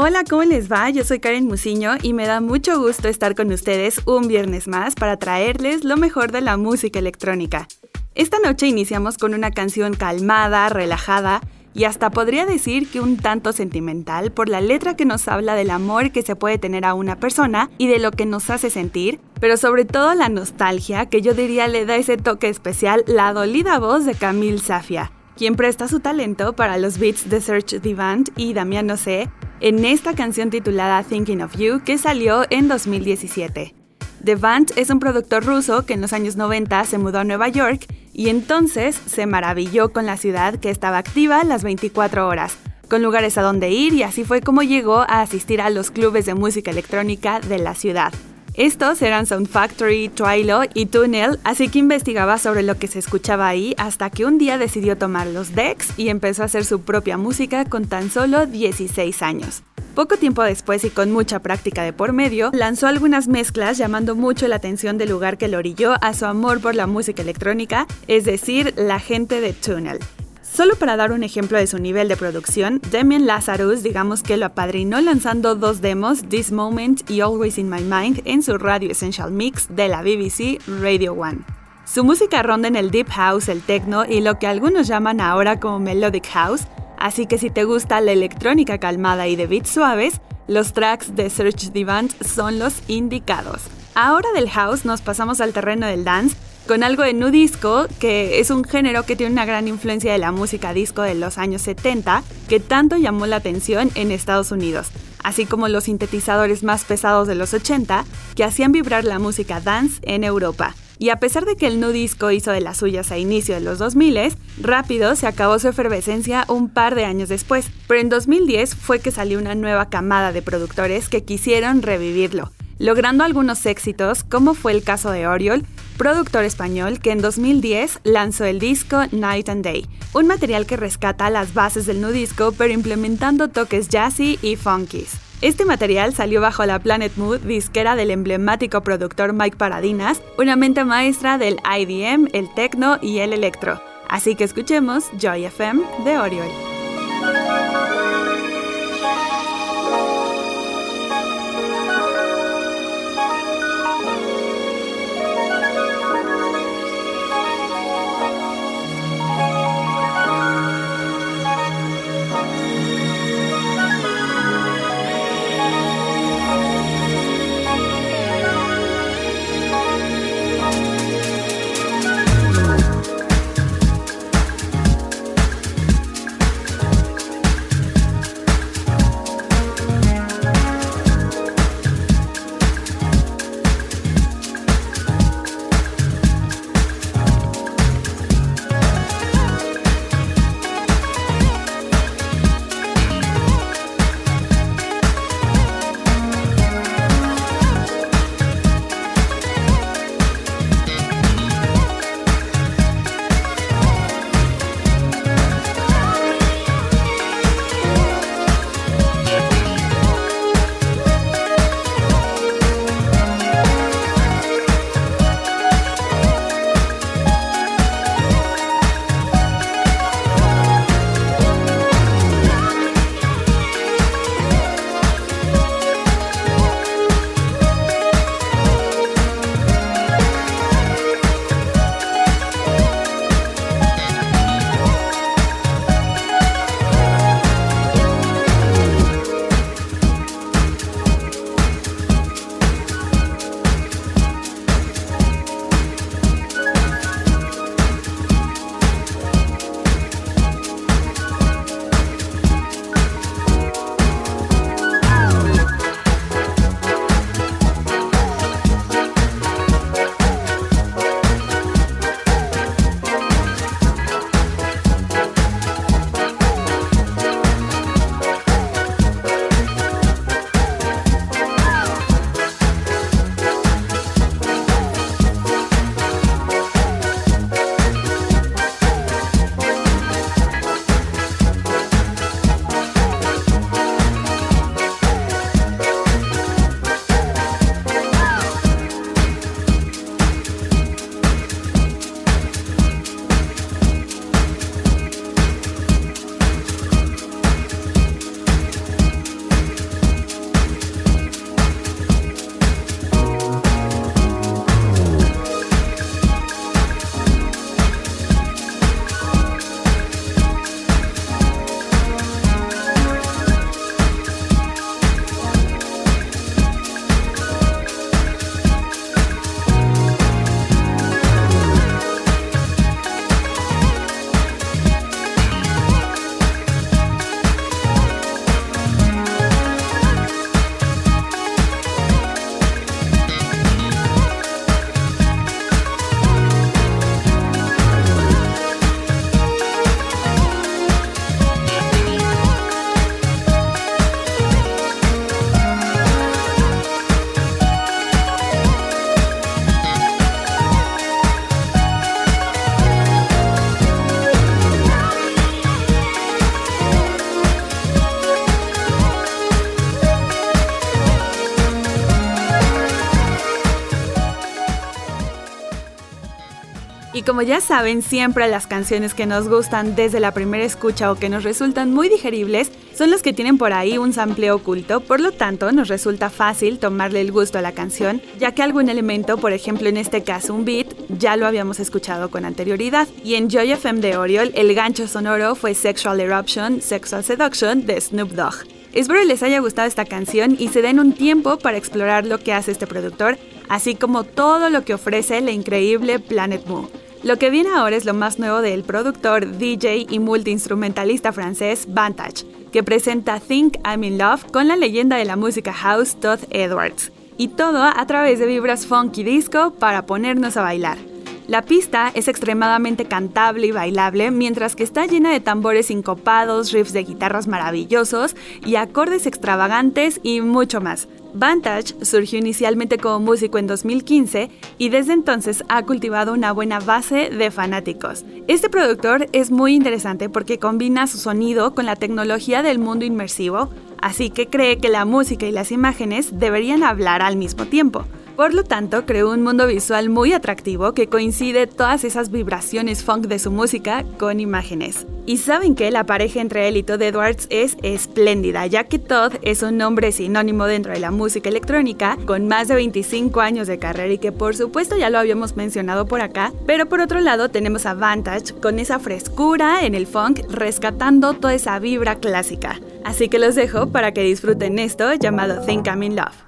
Hola, ¿cómo les va? Yo soy Karen Musiño y me da mucho gusto estar con ustedes un viernes más para traerles lo mejor de la música electrónica. Esta noche iniciamos con una canción calmada, relajada y hasta podría decir que un tanto sentimental por la letra que nos habla del amor que se puede tener a una persona y de lo que nos hace sentir, pero sobre todo la nostalgia que yo diría le da ese toque especial la dolida voz de Camille Safia, quien presta su talento para los beats de Search Divant y Damián Nocé en esta canción titulada Thinking of You que salió en 2017. Devant es un productor ruso que en los años 90 se mudó a Nueva York y entonces se maravilló con la ciudad que estaba activa las 24 horas, con lugares a donde ir y así fue como llegó a asistir a los clubes de música electrónica de la ciudad. Estos eran Sound Factory, Twilo y Tunnel, así que investigaba sobre lo que se escuchaba ahí hasta que un día decidió tomar los decks y empezó a hacer su propia música con tan solo 16 años. Poco tiempo después y con mucha práctica de por medio, lanzó algunas mezclas llamando mucho la atención del lugar que lo orilló a su amor por la música electrónica, es decir, la gente de Tunnel. Solo para dar un ejemplo de su nivel de producción, Demian Lazarus digamos que lo apadrinó lanzando dos demos, This Moment y Always in My Mind, en su Radio Essential Mix de la BBC Radio One. Su música ronda en el deep house, el techno y lo que algunos llaman ahora como melodic house, así que si te gusta la electrónica calmada y de beats suaves, los tracks de Search Divant son los indicados. Ahora del house nos pasamos al terreno del dance con algo de nu disco, que es un género que tiene una gran influencia de la música disco de los años 70, que tanto llamó la atención en Estados Unidos, así como los sintetizadores más pesados de los 80, que hacían vibrar la música dance en Europa. Y a pesar de que el nu disco hizo de las suyas a inicio de los 2000, rápido se acabó su efervescencia un par de años después, pero en 2010 fue que salió una nueva camada de productores que quisieron revivirlo, logrando algunos éxitos, como fue el caso de Oriol, productor español que en 2010 lanzó el disco Night and Day, un material que rescata las bases del nudisco pero implementando toques jazzy y funkies. Este material salió bajo la Planet Mood disquera del emblemático productor Mike Paradinas, una mente maestra del IDM, el techno y el electro. Así que escuchemos Joy FM de Oriol. Como ya saben, siempre las canciones que nos gustan desde la primera escucha o que nos resultan muy digeribles son las que tienen por ahí un sample oculto, por lo tanto nos resulta fácil tomarle el gusto a la canción, ya que algún elemento, por ejemplo en este caso un beat, ya lo habíamos escuchado con anterioridad. Y en Joy FM de Oriol, el gancho sonoro fue Sexual Eruption, Sexual Seduction de Snoop Dogg. Espero les haya gustado esta canción y se den un tiempo para explorar lo que hace este productor, así como todo lo que ofrece la increíble Planet Moo. Lo que viene ahora es lo más nuevo del productor, DJ y multiinstrumentalista francés Vantage, que presenta Think I'm in Love con la leyenda de la música house Todd Edwards. Y todo a través de vibras funky disco para ponernos a bailar. La pista es extremadamente cantable y bailable, mientras que está llena de tambores sincopados, riffs de guitarras maravillosos y acordes extravagantes y mucho más. Vantage surgió inicialmente como músico en 2015 y desde entonces ha cultivado una buena base de fanáticos. Este productor es muy interesante porque combina su sonido con la tecnología del mundo inmersivo, así que cree que la música y las imágenes deberían hablar al mismo tiempo. Por lo tanto, creó un mundo visual muy atractivo que coincide todas esas vibraciones funk de su música con imágenes. Y saben que la pareja entre él y Todd Edwards es espléndida, ya que Todd es un nombre sinónimo dentro de la música electrónica, con más de 25 años de carrera y que por supuesto ya lo habíamos mencionado por acá, pero por otro lado tenemos a Vantage con esa frescura en el funk, rescatando toda esa vibra clásica. Así que los dejo para que disfruten esto llamado Think I'm in Love.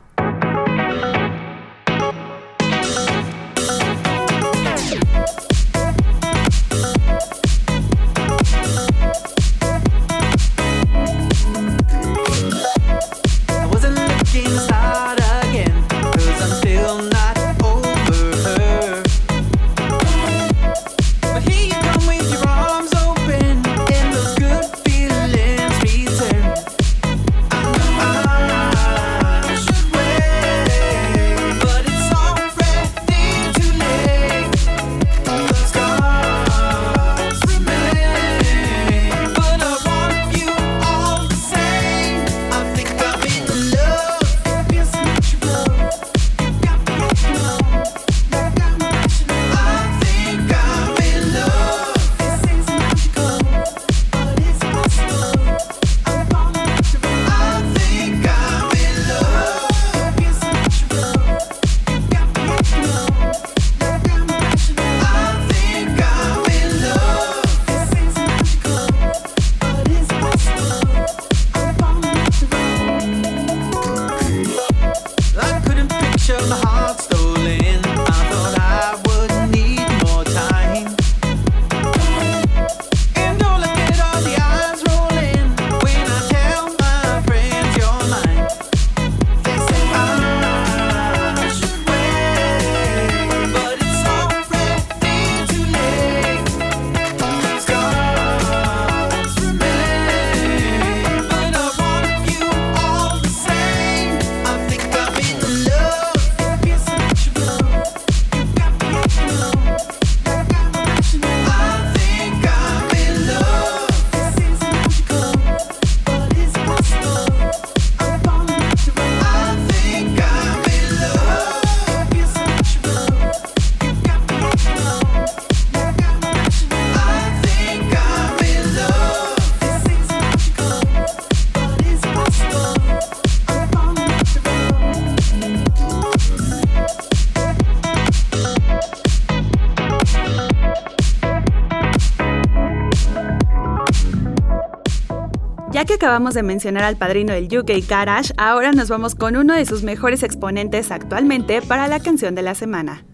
Acabamos de mencionar al padrino del UK Garage, ahora nos vamos con uno de sus mejores exponentes actualmente para la canción de la semana.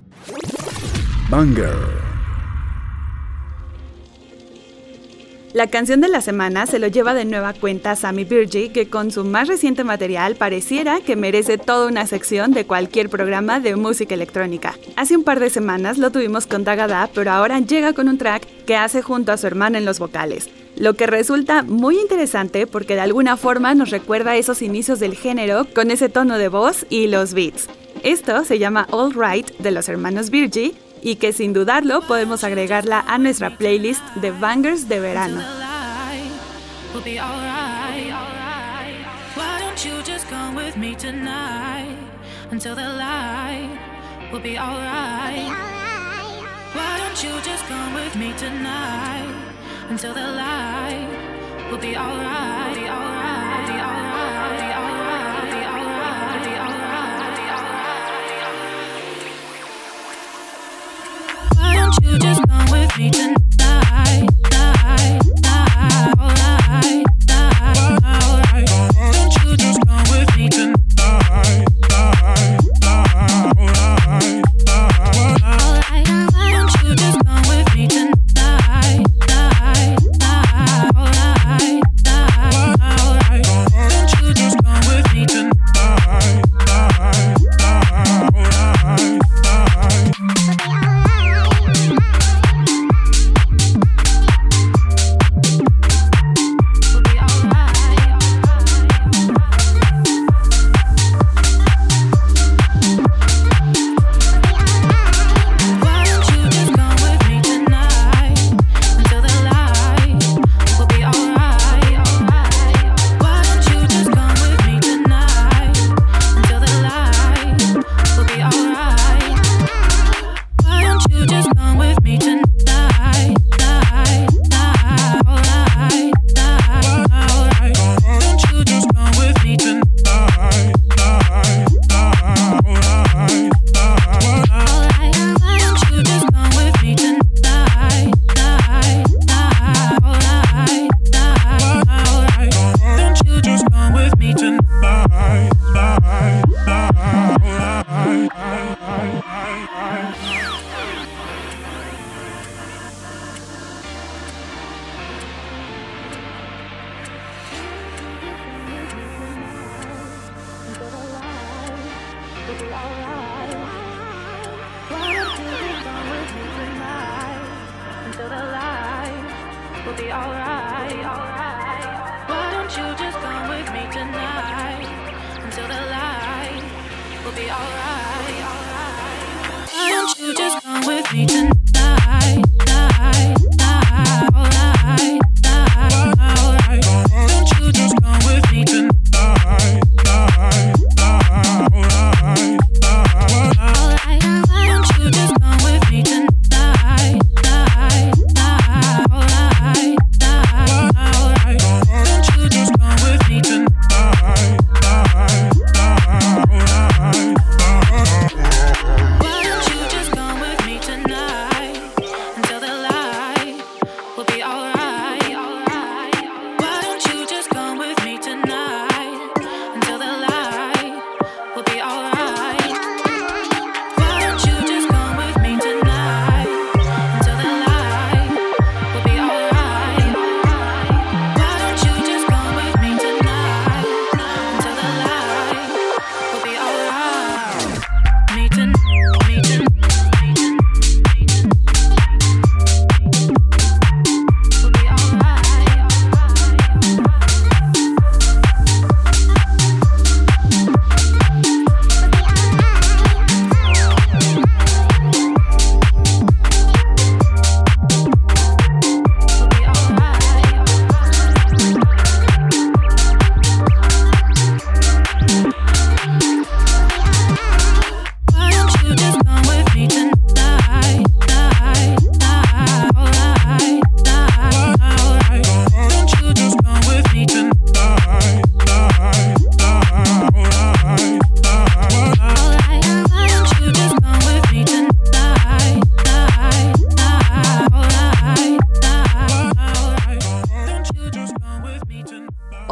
Banger. La canción de la semana se lo lleva de nueva cuenta Sammy Virgie, que con su más reciente material pareciera que merece toda una sección de cualquier programa de música electrónica. Hace un par de semanas lo tuvimos con Tagada, pero ahora llega con un track que hace junto a su hermana en los vocales lo que resulta muy interesante porque de alguna forma nos recuerda esos inicios del género con ese tono de voz y los beats. Esto se llama All Right de los hermanos Virgie y que sin dudarlo podemos agregarla a nuestra playlist de bangers de verano. Why don't you just come with me tonight until the light will be alright, be alright, We'll be alright. Why don't you just come with me tonight until the light? We'll be alright. Why don't you just come with me tonight?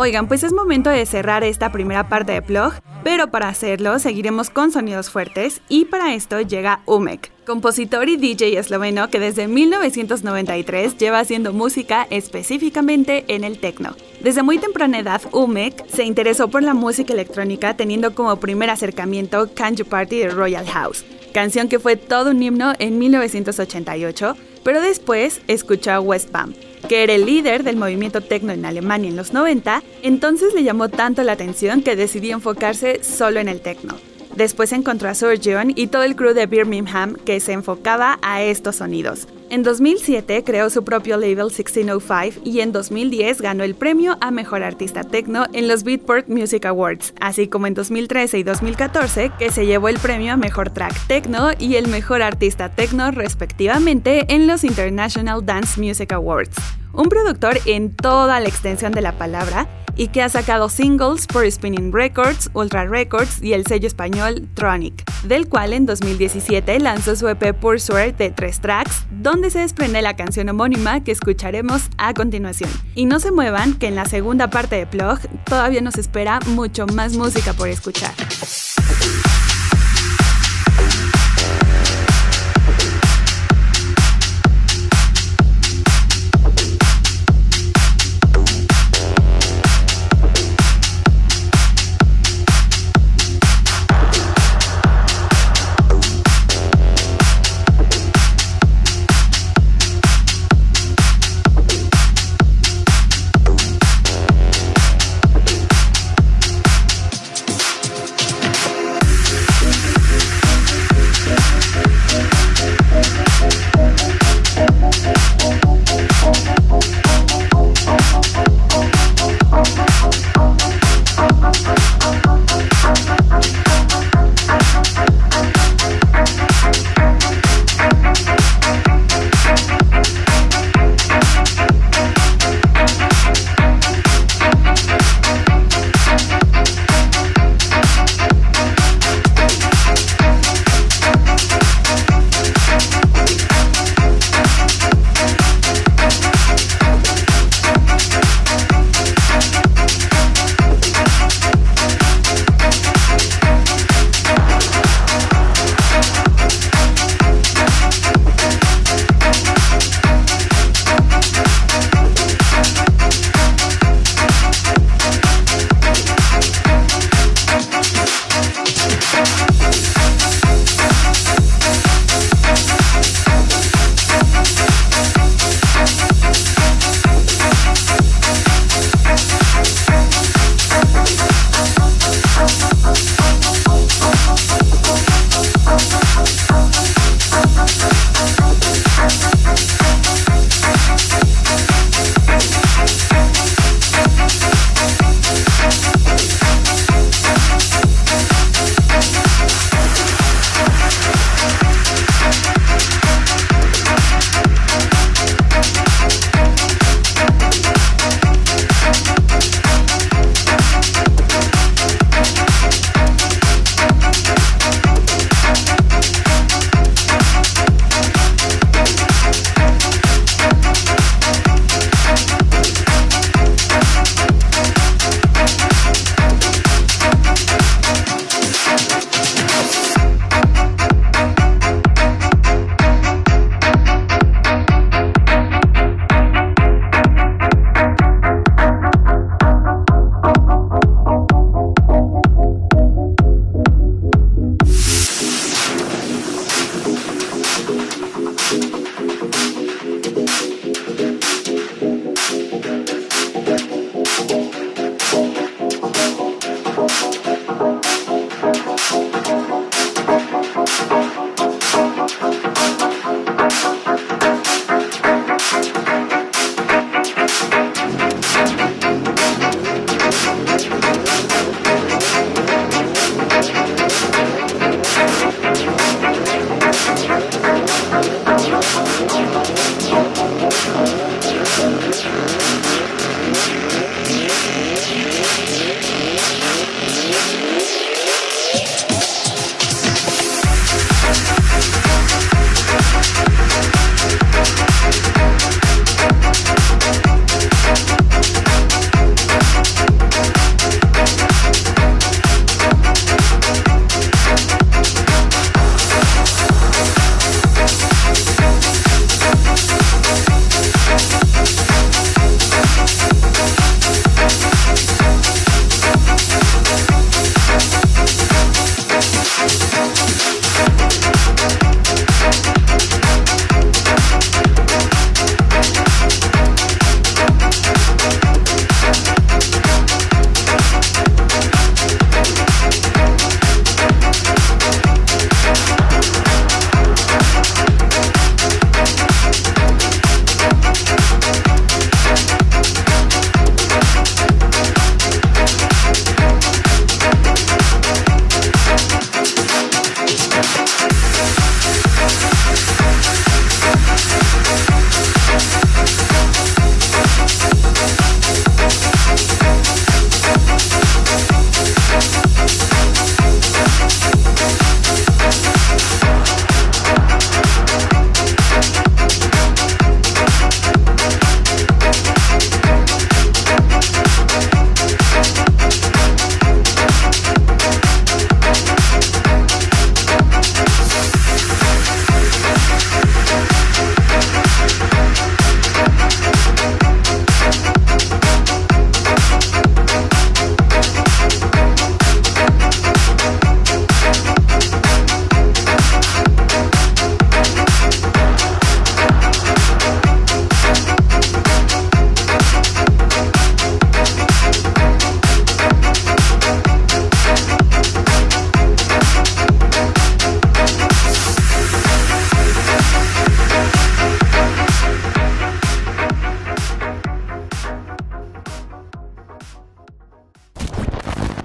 Oigan, pues es momento de cerrar esta primera parte de Plug, pero para hacerlo seguiremos con sonidos fuertes y para esto llega Umek, compositor y DJ esloveno que desde 1993 lleva haciendo música específicamente en el techno. Desde muy temprana edad, Umek se interesó por la música electrónica teniendo como primer acercamiento Can You Party de Royal House, canción que fue todo un himno en 1988, pero después escuchó a West que era el líder del movimiento techno en Alemania en los 90, entonces le llamó tanto la atención que decidió enfocarse solo en el techno. Después encontró a Surgeon y todo el crew de Birmingham que se enfocaba a estos sonidos. En 2007 creó su propio label 1605 y en 2010 ganó el premio a Mejor Artista Techno en los Beatport Music Awards, así como en 2013 y 2014 que se llevó el premio a Mejor Track Techno y el Mejor Artista Techno respectivamente en los International Dance Music Awards. Un productor en toda la extensión de la palabra y que ha sacado singles por Spinning Records, Ultra Records y el sello español Tronic, del cual en 2017 lanzó su EP Pursuer de tres tracks, donde se desprende la canción homónima que escucharemos a continuación. Y no se muevan, que en la segunda parte de Plug todavía nos espera mucho más música por escuchar.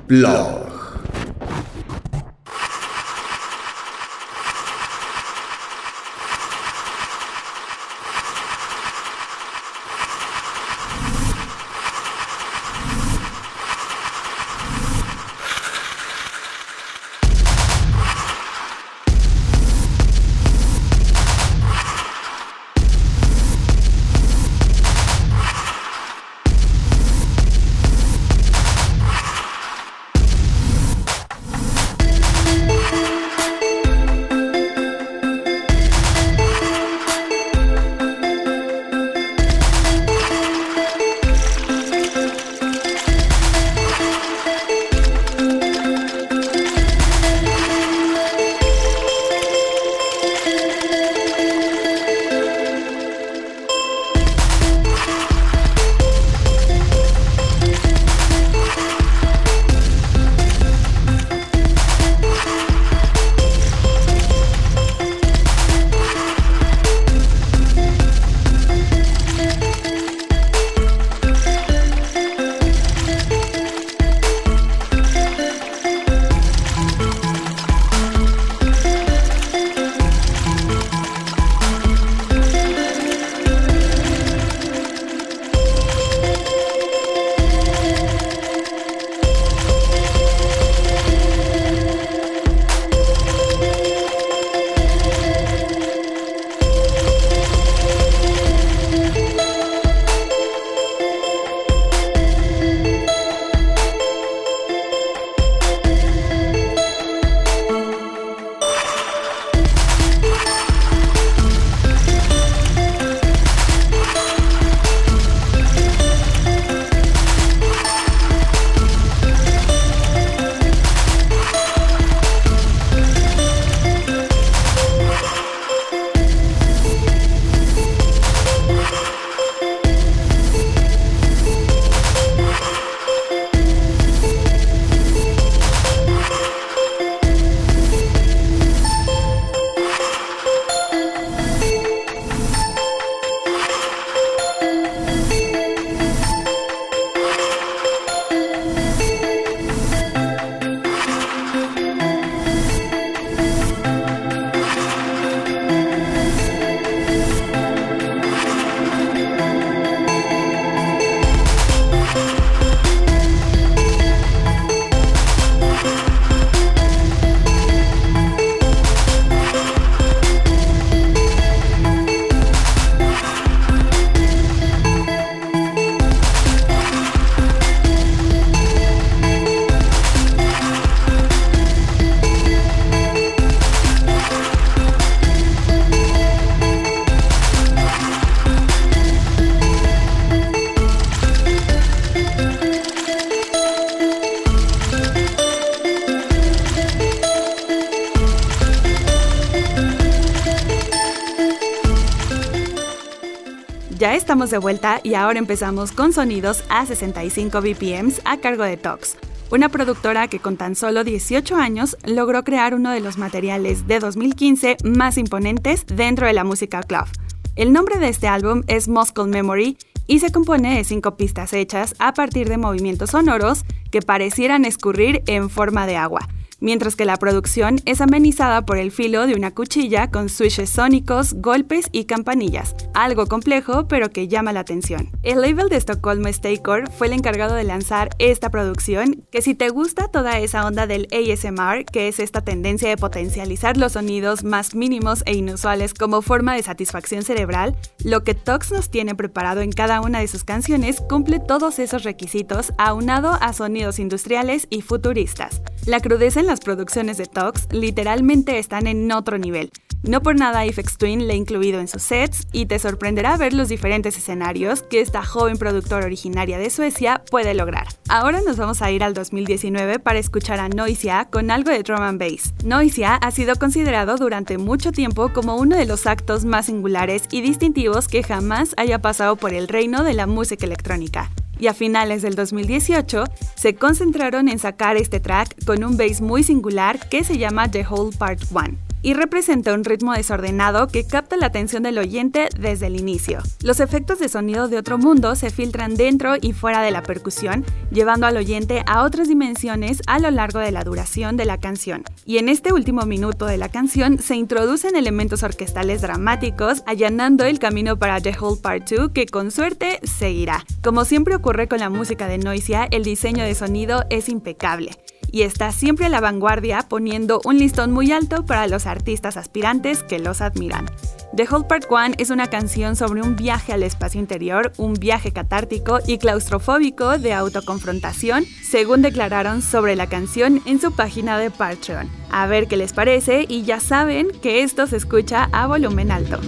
Blog. De vuelta y ahora empezamos con sonidos a 65 BPMs a cargo de Tox, una productora que con tan solo 18 años logró crear uno de los materiales de 2015 más imponentes dentro de la música club. El nombre de este álbum es Muscle Memory y se compone de cinco pistas hechas a partir de movimientos sonoros que parecieran escurrir en forma de agua mientras que la producción es amenizada por el filo de una cuchilla con swishes sónicos, golpes y campanillas, algo complejo pero que llama la atención. El label de Stockholm Stakecore fue el encargado de lanzar esta producción, que si te gusta toda esa onda del ASMR, que es esta tendencia de potencializar los sonidos más mínimos e inusuales como forma de satisfacción cerebral, lo que Tox nos tiene preparado en cada una de sus canciones cumple todos esos requisitos aunado a sonidos industriales y futuristas. La crudeza en las producciones de Tox literalmente están en otro nivel. No por nada Ifex Twin le ha incluido en sus sets y te sorprenderá ver los diferentes escenarios que esta joven productora originaria de Suecia puede lograr. Ahora nos vamos a ir al 2019 para escuchar a Noisia con algo de drum and bass. Noisia ha sido considerado durante mucho tiempo como uno de los actos más singulares y distintivos que jamás haya pasado por el reino de la música electrónica y a finales del 2018 se concentraron en sacar este track con un bass muy singular que se llama The Whole Part 1. Y representa un ritmo desordenado que capta la atención del oyente desde el inicio. Los efectos de sonido de otro mundo se filtran dentro y fuera de la percusión, llevando al oyente a otras dimensiones a lo largo de la duración de la canción. Y en este último minuto de la canción se introducen elementos orquestales dramáticos, allanando el camino para The Whole Part 2 que con suerte seguirá. Como siempre ocurre con la música de Noisia, el diseño de sonido es impecable y está siempre a la vanguardia poniendo un listón muy alto para los artistas aspirantes que los admiran. The Whole Part One es una canción sobre un viaje al espacio interior, un viaje catártico y claustrofóbico de autoconfrontación, según declararon sobre la canción en su página de Patreon. A ver qué les parece y ya saben que esto se escucha a volumen alto.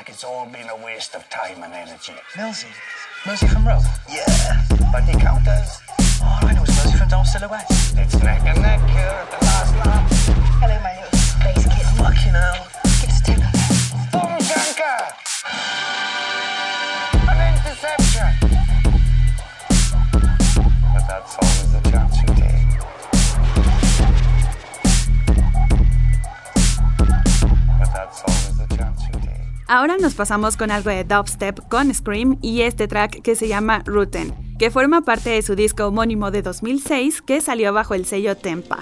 Like it's all been a waste of time and energy. Millsy? Millsy from Row? Nos pasamos con algo de dubstep con Scream y este track que se llama Rooten, que forma parte de su disco homónimo de 2006 que salió bajo el sello Tempa.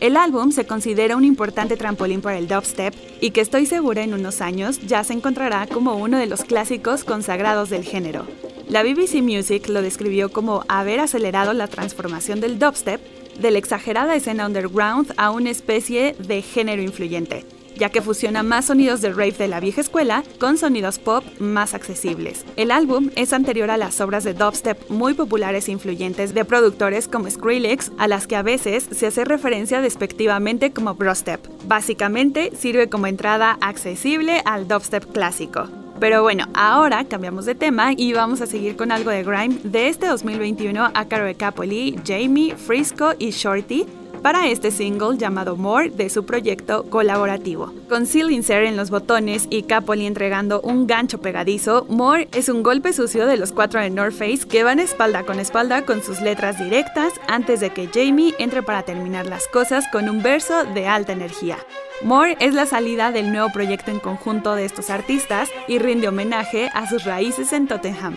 El álbum se considera un importante trampolín para el dubstep y que estoy segura en unos años ya se encontrará como uno de los clásicos consagrados del género. La BBC Music lo describió como haber acelerado la transformación del dubstep de la exagerada escena underground a una especie de género influyente, ya que fusiona más sonidos de rave de la vieja escuela con sonidos pop más accesibles. El álbum es anterior a las obras de dubstep muy populares e influyentes de productores como Skrillex, a las que a veces se hace referencia despectivamente como brostep. Básicamente sirve como entrada accesible al dubstep clásico. Pero bueno, ahora cambiamos de tema y vamos a seguir con algo de grime de este 2021 a cargo de Capoli, Jamie, Frisco y Shorty para este single llamado More de su proyecto colaborativo. Con Seal Insert en los botones y Capoli entregando un gancho pegadizo, More es un golpe sucio de los cuatro de North Face que van espalda con espalda con sus letras directas antes de que Jamie entre para terminar las cosas con un verso de alta energía. More es la salida del nuevo proyecto en conjunto de estos artistas y rinde homenaje a sus raíces en Tottenham.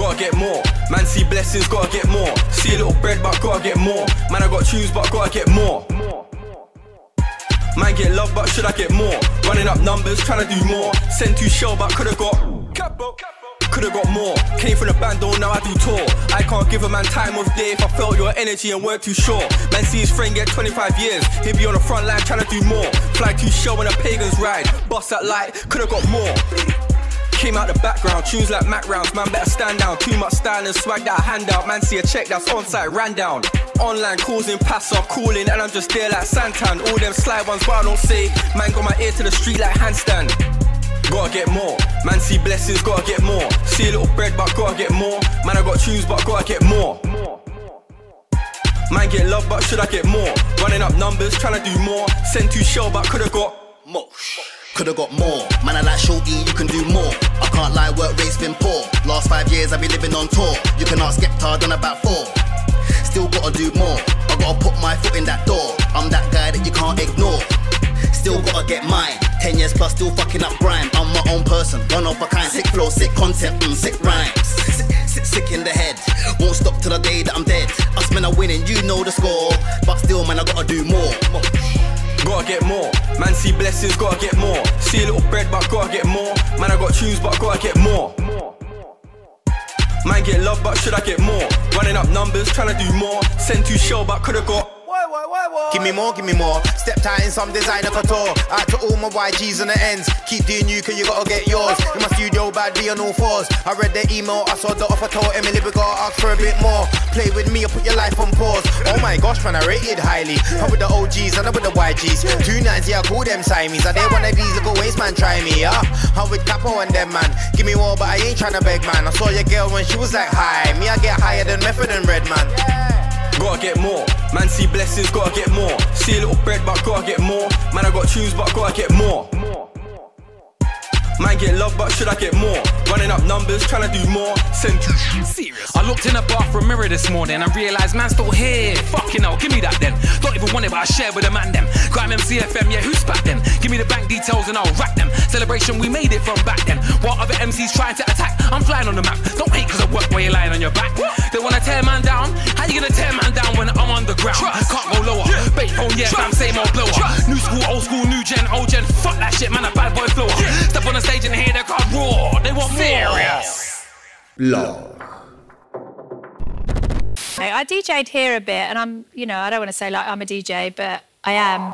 Gotta get more. Man, see blessings, gotta get more. See a little bread, but gotta get more. Man, I got tunes, but gotta get more. Man, get love, but should I get more? Running up numbers, trying to do more. Send to show, but could've got. Could've got more. Came from the band, though, now I do tour. I can't give a man time of day if I felt your energy and weren't too sure. Man, see his friend get 25 years. He'll be on the front line trying to do more. Fly to show when the pagans ride. Bust that light, could've got more. Came out the background, tunes like Mac rounds, man better stand down. Too much style and swag that I hand out, man see a check that's on site, ran down. Online calls in, pass off, calling, and I'm just there like Santan. All them sly ones, but I don't say. Man got my ear to the street like handstand. Gotta get more, man see blessings, gotta get more. See a little bread, but gotta get more. Man I got tunes, but gotta get more. Man get love, but should I get more? Running up numbers, trying to do more. Send to show, but could've got more. Could've got more. Man, I like shorty, you can do more. I can't lie, work rate's been poor. Last five years I've been living on tour. You can ask Skepta, done about four. Still gotta do more. I gotta put my foot in that door. I'm that guy that you can't ignore. Still gotta get mine. Ten years plus, still fucking up grime. I'm my own person, one of a kind. Sick flow, sick content, mm, sick rhymes. Sick, sick, sick in the head. Won't stop till the day that I'm dead. Us men are winning, you know the score. But still, man, I gotta do more. Gotta get more. Man, see blessings, gotta get more. See a little bread, but gotta get more. Man, I got tunes, but gotta get more. Man, get love, but should I get more? Running up numbers, trying to do more. Send to show, but could've got. Give me more, give me more. Step tight in some designer couture. Out to all my YGs on the ends. Keep doing you, cause you gotta get yours. In my studio, bad be on all fours. I read the email, I saw the offer, told Emily we gotta ask for a bit more. Play with me or put your life on pause. Oh my gosh, man, I rated highly. I'm with the OGs and I'm with the YGs. Two nines, yeah, I call them Siamese. I dare one of these little waste man try me, yeah. I'm with Capo and them, man. Give me more, but I ain't tryna beg, man. I saw your girl when she was like, hi. Me, I get higher than Method and Red, man. Gotta get more. Man, see blessings, gotta get more. See a little bread, but gotta get more. Man, I got tunes, but gotta get more. More, more, more. Man, get love, but should I get more? Running up numbers, trying to do more. Send you serious. I looked in a bathroom mirror this morning and realised man's still here. Fucking hell, give me that then. Don't even want it, but I share with a man them. Grime MCFM, yeah, who spat them? Give me the bank details and I'll rack them. Celebration, we made it from back then. While other MCs trying to attack, I'm flying on the map. Don't hate cause I work while you're lying on your back. They wanna tear man down. How you gonna tear man down when I'm on the ground? Trust. Can't go lower. Yeah. Bait phone, yeah, fam, same old blower. Trust. New school, old school, new gen, old gen. Fuck that shit, man, a bad boy flower. Yeah. Step on the stage and hear the crowd roar. They want serious. Log. I DJ'd here a bit, and I'm, you know, I don't want to say like I'm a DJ, but I am.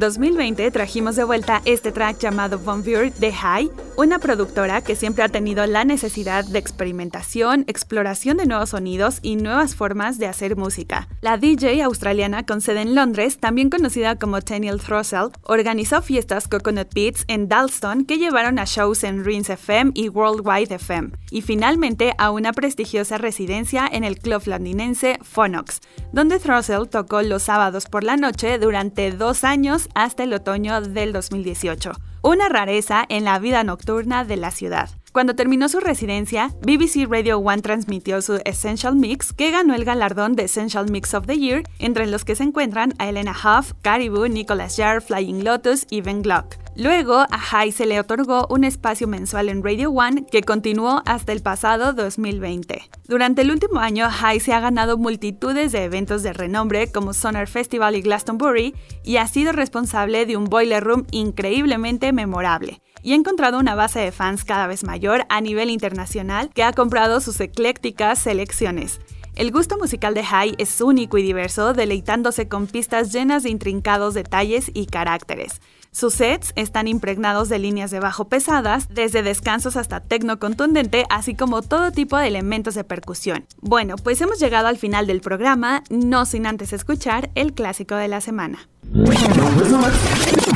Del 2020 trajimos de vuelta este track llamado Von de High, una productora que siempre ha tenido la necesidad de experimentación, exploración de nuevos sonidos y nuevas formas de hacer música. La DJ australiana con sede en Londres, también conocida como Teniel Throssell, organizó fiestas Coconut Beats en Dalston que llevaron a shows en Rins FM y Worldwide FM, y finalmente a una prestigiosa residencia en el club londinense Phonox, donde Throssell tocó los sábados por la noche durante dos años hasta el otoño del 2018, una rareza en la vida nocturna de la ciudad. Cuando terminó su residencia, BBC Radio One transmitió su Essential Mix, que ganó el galardón de Essential Mix of the Year, entre los que se encuentran a Elena Huff, Caribou, Nicholas Jar, Flying Lotus y Ben Glock. Luego, a High se le otorgó un espacio mensual en Radio One que continuó hasta el pasado 2020. Durante el último año, High se ha ganado multitudes de eventos de renombre como Sonar Festival y Glastonbury y ha sido responsable de un boiler room increíblemente memorable y ha encontrado una base de fans cada vez mayor a nivel internacional que ha comprado sus eclécticas selecciones. El gusto musical de High es único y diverso, deleitándose con pistas llenas de intrincados detalles y caracteres. Sus sets están impregnados de líneas de bajo pesadas, desde descansos hasta tecno contundente, así como todo tipo de elementos de percusión. Bueno, pues hemos llegado al final del programa, no sin antes escuchar el clásico de la semana.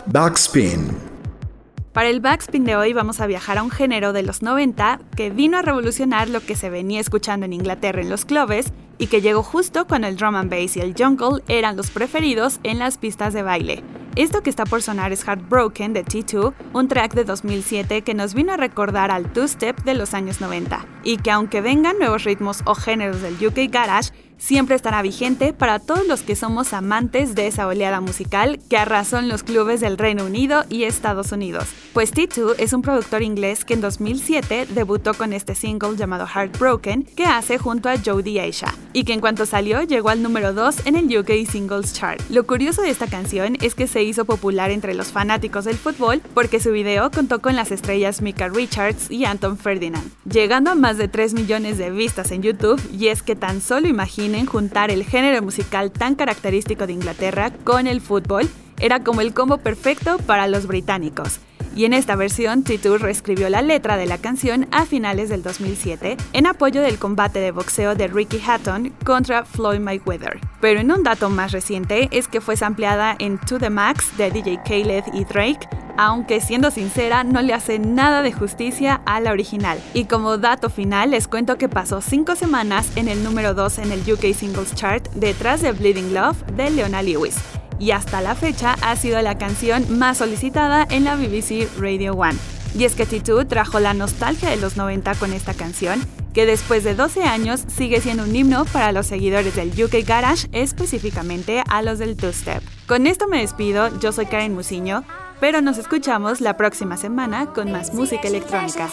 Backspin. Para el backspin de hoy vamos a viajar a un género de los 90 que vino a revolucionar lo que se venía escuchando en Inglaterra en los clubes y que llegó justo cuando el drum and bass y el jungle eran los preferidos en las pistas de baile. Esto que está por sonar es Heartbroken de T2, un track de 2007 que nos vino a recordar al two-step de los años 90, y que aunque vengan nuevos ritmos o géneros del UK Garage, siempre estará vigente para todos los que somos amantes de esa oleada musical que arrasó en los clubes del Reino Unido y Estados Unidos. Pues T2 es un productor inglés que en 2007 debutó con este single llamado Heartbroken que hace junto a Jodie Aisha y que en cuanto salió llegó al número 2 en el UK Singles Chart. Lo curioso de esta canción es que se hizo popular entre los fanáticos del fútbol porque su video contó con las estrellas Mika Richards y Anton Ferdinand, llegando a más de 3 millones de vistas en YouTube y es que tan solo juntar el género musical tan característico de Inglaterra con el fútbol, era como el combo perfecto para los británicos y en esta versión Titu reescribió la letra de la canción a finales del 2007 en apoyo del combate de boxeo de Ricky Hatton contra Floyd Mayweather. Pero en un dato más reciente es que fue sampleada en To The Max de DJ Khaled y Drake, aunque siendo sincera no le hace nada de justicia a la original. Y como dato final les cuento que pasó 5 semanas en el número 2 en el UK Singles Chart detrás de Bleeding Love de Leona Lewis y hasta la fecha ha sido la canción más solicitada en la BBC Radio One. Y es que T2 trajo la nostalgia de los 90 con esta canción, que después de 12 años sigue siendo un himno para los seguidores del UK Garage, específicamente a los del two-step. Con esto me despido, yo soy Karen Musiño, pero nos escuchamos la próxima semana con más música electrónica.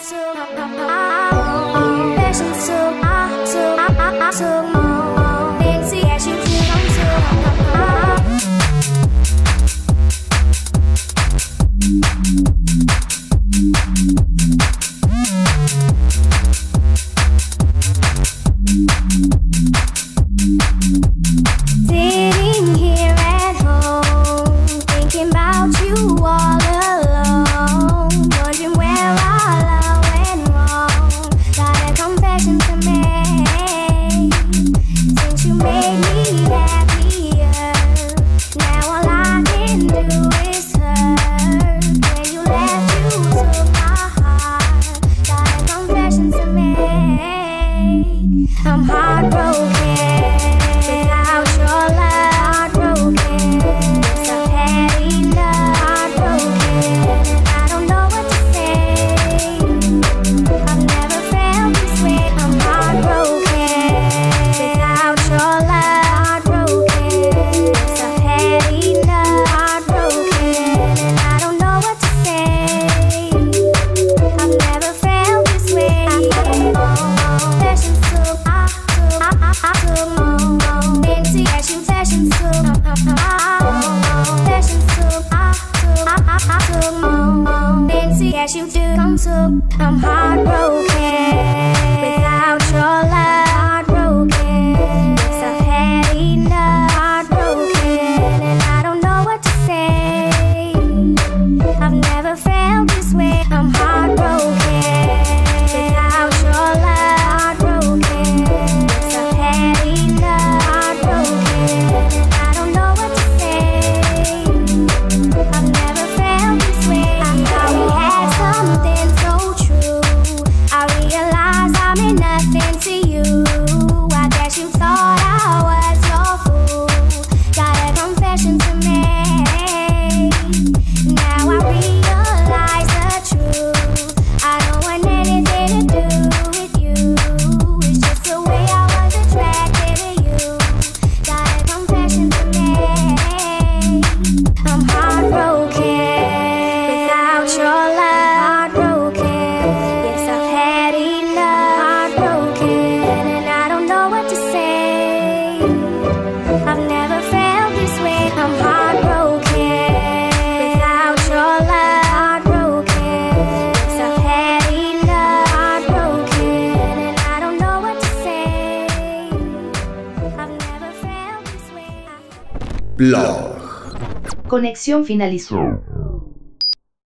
Conexión finalizó.